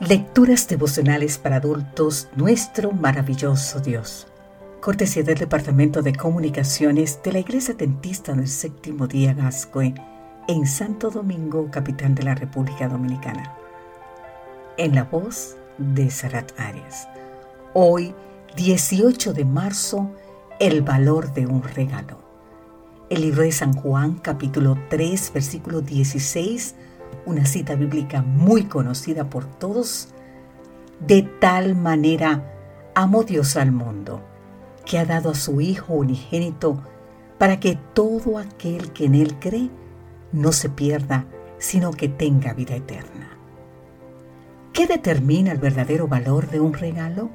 Lecturas devocionales para adultos, nuestro maravilloso Dios. Cortesía del Departamento de Comunicaciones de la Iglesia Tentista del Séptimo Día Gascoe, en Santo Domingo, capital de la República Dominicana. En la voz de Sarat Arias. Hoy, 18 de marzo, el valor de un regalo. El libro de San Juan, capítulo 3, versículo 16 una cita bíblica muy conocida por todos, de tal manera amó Dios al mundo, que ha dado a su Hijo unigénito, para que todo aquel que en Él cree no se pierda, sino que tenga vida eterna. ¿Qué determina el verdadero valor de un regalo?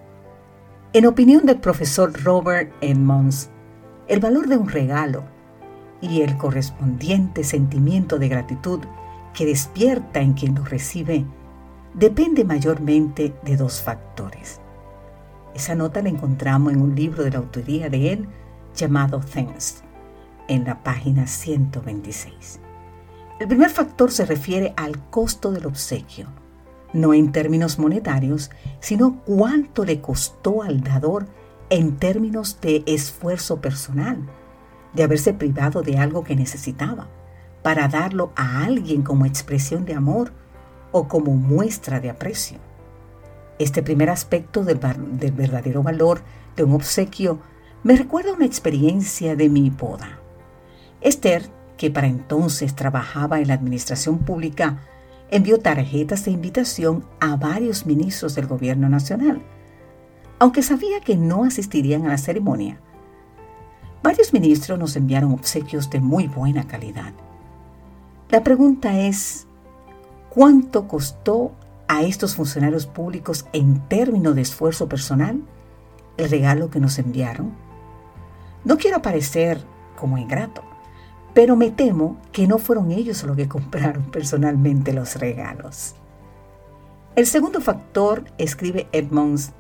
En opinión del profesor Robert Edmonds, el valor de un regalo y el correspondiente sentimiento de gratitud que despierta en quien lo recibe depende mayormente de dos factores. Esa nota la encontramos en un libro de la autoría de él llamado Thanks, en la página 126. El primer factor se refiere al costo del obsequio, no en términos monetarios, sino cuánto le costó al dador en términos de esfuerzo personal, de haberse privado de algo que necesitaba para darlo a alguien como expresión de amor o como muestra de aprecio. Este primer aspecto del, verdadero valor de un obsequio me recuerda una experiencia de mi boda. Esther, que para entonces trabajaba en la administración pública, envió tarjetas de invitación a varios ministros del gobierno nacional, aunque sabía que no asistirían a la ceremonia. Varios ministros nos enviaron obsequios de muy buena calidad la pregunta es, ¿cuánto costó a estos funcionarios públicos en términos de esfuerzo personal el regalo que nos enviaron? No quiero parecer como ingrato, pero me temo que no fueron ellos los que compraron personalmente los regalos. El segundo factor, escribe Edmonds,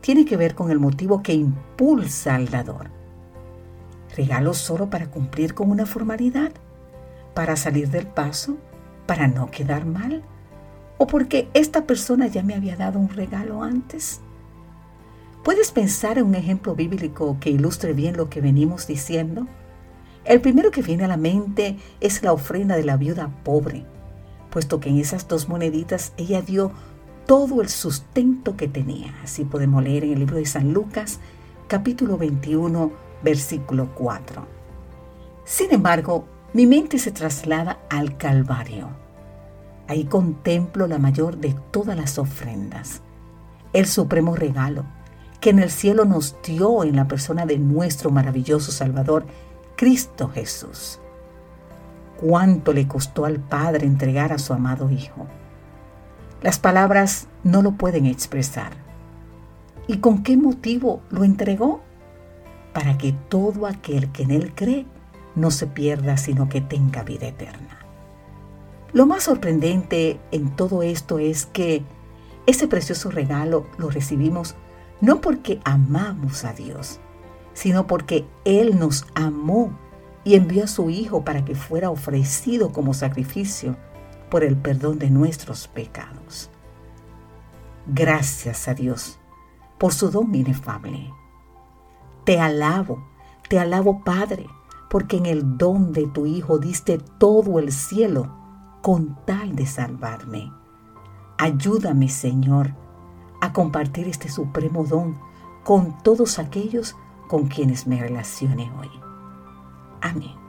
tiene que ver con el motivo que impulsa al dador. ¿Regalos solo para cumplir con una formalidad? Para salir del paso, para no quedar mal, o porque esta persona ya me había dado un regalo antes. ¿Puedes pensar en un ejemplo bíblico que ilustre bien lo que venimos diciendo? El primero que viene a la mente es la ofrenda de la viuda pobre, puesto que en esas dos moneditas ella dio todo el sustento que tenía. Así podemos leer en el libro de San Lucas, capítulo 21, versículo 4. Sin embargo, mi mente se traslada al Calvario. Ahí contemplo la mayor de todas las ofrendas, el supremo regalo que en el cielo nos dio en la persona de nuestro maravilloso Salvador, Cristo Jesús. Cuánto le costó al Padre entregar a su amado Hijo. Las palabras no lo pueden expresar. ¿Y con qué motivo lo entregó? Para que todo aquel que en Él cree no se pierda, sino que tenga vida eterna. Lo más sorprendente en todo esto es que ese precioso regalo lo recibimos no porque amamos a Dios, sino porque Él nos amó y envió a su Hijo para que fuera ofrecido como sacrificio por el perdón de nuestros pecados. Gracias a Dios por su don inefable. Te alabo, te alabo Padre, porque en el don de tu Hijo diste todo el cielo con tal de salvarme. Ayúdame, Señor, a compartir este supremo don con todos aquellos con quienes me relacione hoy. Amén.